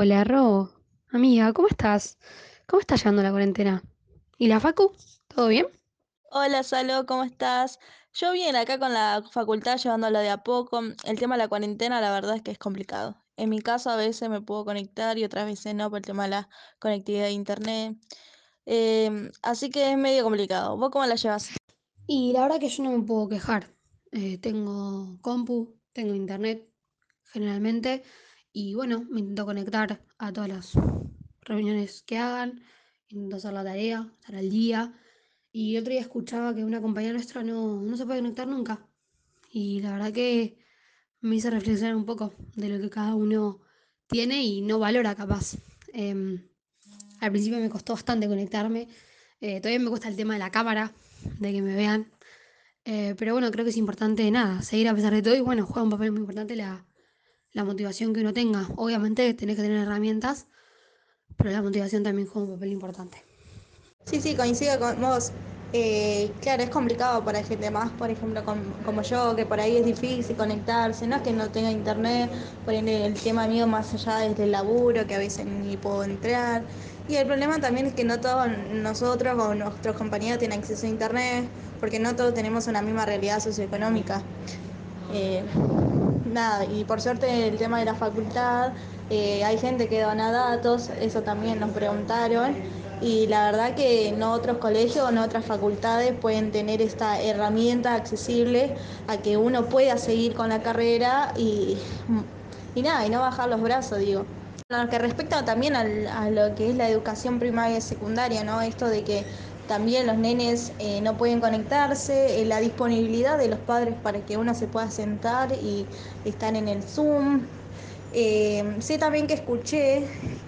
Hola, Ro. Amiga, ¿cómo estás? ¿Cómo estás llevando la cuarentena? ¿Y la Facu? ¿Todo bien? Hola, Salo, ¿cómo estás? Yo bien, acá con la facultad llevándolo de a poco. El tema de la cuarentena, la verdad es que es complicado. En mi caso, a veces me puedo conectar y otras veces no por el tema de la conectividad de internet. Em, así que es medio complicado. ¿Vos cómo la llevas? Y la verdad que yo no me puedo quejar. Eh, tengo compu, tengo internet, generalmente, y bueno, me intento conectar a todas las reuniones que hagan, intento hacer la tarea, estar al día. Y otro día escuchaba que una compañera nuestra no, no se puede conectar nunca. Y la verdad que me hizo reflexionar un poco de lo que cada uno tiene y no valora capaz. Em, al principio me costó bastante conectarme. eh, todavía me cuesta el tema de la cámara, de que me vean. Eh, pero bueno, creo que es importante nada, seguir a pesar de todo y bueno, juega un papel muy importante la, la motivación que uno tenga. Obviamente tenés que tener herramientas, pero la motivación también juega un papel importante. Sí, sí, coincido con vos. Eh, claro, es complicado para gente más, por ejemplo, com- como yo, que por ahí es difícil conectarse, no es que no tenga internet, por ende el tema mío más allá desde el laburo, que a veces ni puedo entrar. Y el problema también es que no todos nosotros o nuestros compañeros tienen acceso a internet, porque no todos tenemos una misma realidad socioeconómica. Eh, nada, y por suerte el tema de la facultad, eh, hay gente que dona datos, eso también nos preguntaron, y la verdad que no otros colegios no otras facultades pueden tener esta herramienta accesible a que uno pueda seguir con la carrera y, y nada, y no bajar los brazos, digo. Lo que respecta también al, a lo que es la educación primaria y secundaria, ¿no? Esto de que también los nenes eh, no pueden conectarse, eh, la disponibilidad de los padres para que uno se pueda sentar y estar en el Zoom. Eh, sé también que escuché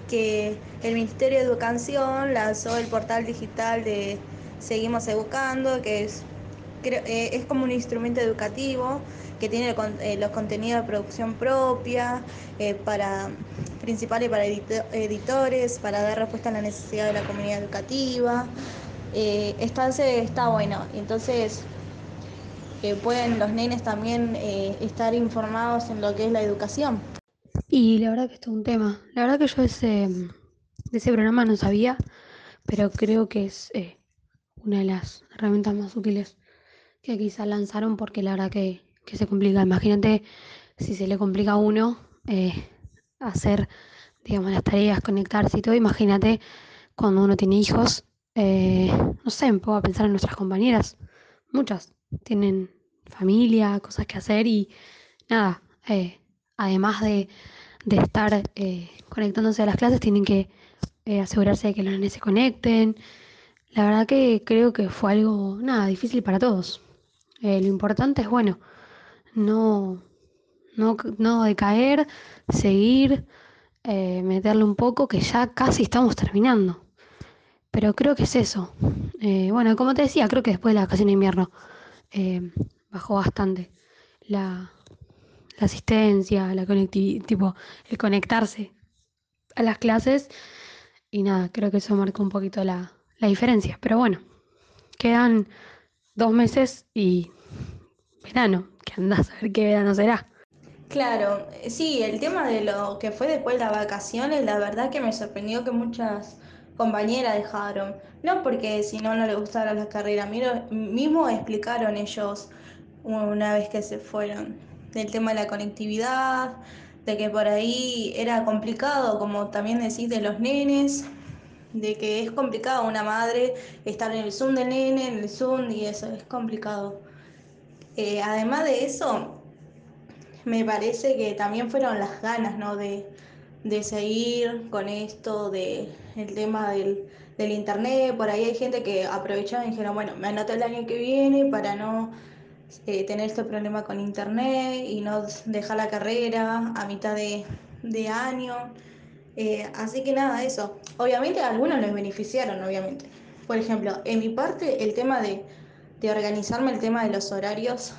que el Ministerio de Educación lanzó el portal digital de Seguimos Educando, que es, creo, es como un instrumento educativo que tiene los contenidos de producción propia, para principales para edito editores, para dar respuesta a la necesidad de la comunidad educativa. Eh, está bueno. Entonces eh, pueden los nenes también eh, estar informados en lo que es la educación. Y la verdad que esto es un tema. La verdad que yo ese, de ese programa no sabía, pero creo que es eh, una de las herramientas más útiles que quizás lanzaron porque la verdad que, que se complica. Imagínate si se le complica a uno eh, hacer, digamos, las tareas, conectarse y todo. Imagínate cuando uno tiene hijos, eh, no sé, me pongo a pensar en nuestras compañeras. Muchas tienen familia, cosas que hacer y nada, eh, además de, de estar eh, conectándose a las clases, tienen que eh, asegurarse de que los nenes se conecten. La verdad que creo que fue algo, nada, difícil para todos. Lo importante es, bueno, no, no, no decaer, seguir, meterle un poco, que ya casi estamos terminando. Pero creo que es eso. Eh, bueno, como te decía, creo que después de la vacación de invierno eh, bajó bastante la, la asistencia, la conectividad, tipo, el conectarse a las clases. Y nada, creo que eso marcó un poquito la, la diferencia. Pero bueno, quedan dos meses y verano, que andás a ver qué verano será. Claro, sí, el tema de lo que fue después de las vacaciones, la verdad que me sorprendió que muchas compañeras dejaron. No porque si no no les gustara la carrera, miro, mismo explicaron ellos una vez que se fueron del tema de la conectividad, de que por ahí era complicado, como también decís, de los nenes, de que es complicado una madre estar en el Zoom del nene, en el Zoom y eso, es complicado. Eh, además de eso, me parece que también fueron las ganas, ¿no? De, de seguir con esto, de el tema del, del internet. Por ahí hay gente que aprovechaba y dijeron, bueno, me anoto el año que viene para no eh, tener este problema con internet y no dejar la carrera a mitad de, de año. Eh, así que nada, eso. Obviamente a algunos les beneficiaron, obviamente. Por ejemplo, en mi parte, el tema de, de organizarme, el tema de los horarios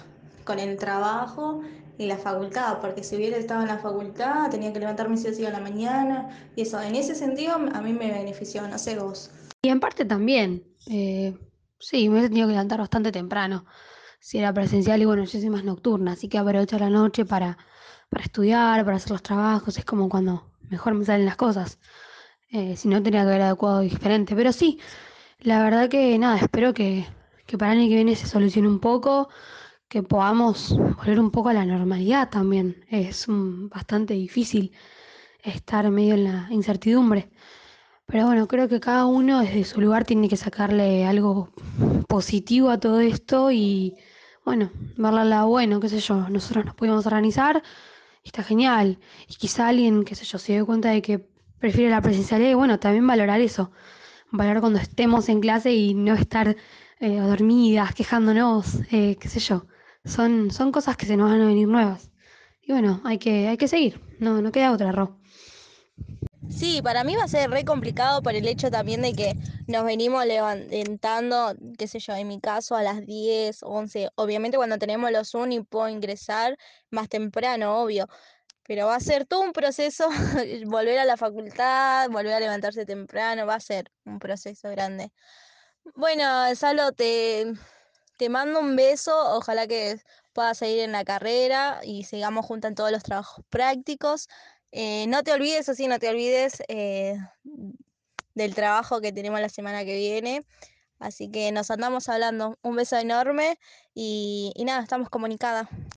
con el trabajo y la facultad, porque si hubiera estado en la facultad tenía que levantarme si o sí a la mañana y eso, en ese sentido a mí me benefició, no sé vos. Y en parte también, eh, sí, me he tenido que levantar bastante temprano. Si era presencial y bueno, yo soy más nocturna, así que aprovecho la noche para, para estudiar, para hacer los trabajos. Es como cuando mejor me salen las cosas. Eh, si no, tenía que haber adecuado diferente. Pero sí, la verdad que nada, espero que, que para el año que viene se solucione un poco, que podamos volver un poco a la normalidad también. Es bastante difícil estar medio en la incertidumbre. Pero bueno, creo que cada uno desde su lugar tiene que sacarle algo positivo a todo esto y bueno, verla lado bueno, qué sé yo, nosotros nos pudimos organizar está genial. Y quizá alguien, qué sé yo, se dio cuenta de que prefiere la presencialidad y bueno, también valorar eso. Valorar cuando estemos en clase y no estar eh, dormidas, quejándonos, eh, qué sé yo. Son, son cosas que se nos van a venir nuevas. Y bueno, hay que, hay que seguir, no, no queda otra, Ro. Sí, para mí va a ser re complicado por el hecho también de que nos venimos levantando, qué sé yo, en mi caso a las 10, 11. Obviamente cuando tenemos los uni puedo ingresar más temprano, obvio. Pero va a ser todo un proceso, volver a la facultad, volver a levantarse temprano, va a ser un proceso grande. Bueno, Salo, te, te mando un beso, ojalá que puedas seguir en la carrera y sigamos juntos en todos los trabajos prácticos. Eh, no te olvides, o sí, no te olvides eh, del trabajo que tenemos la semana que viene. Así que nos andamos hablando. Un beso enorme y, y nada, estamos comunicadas.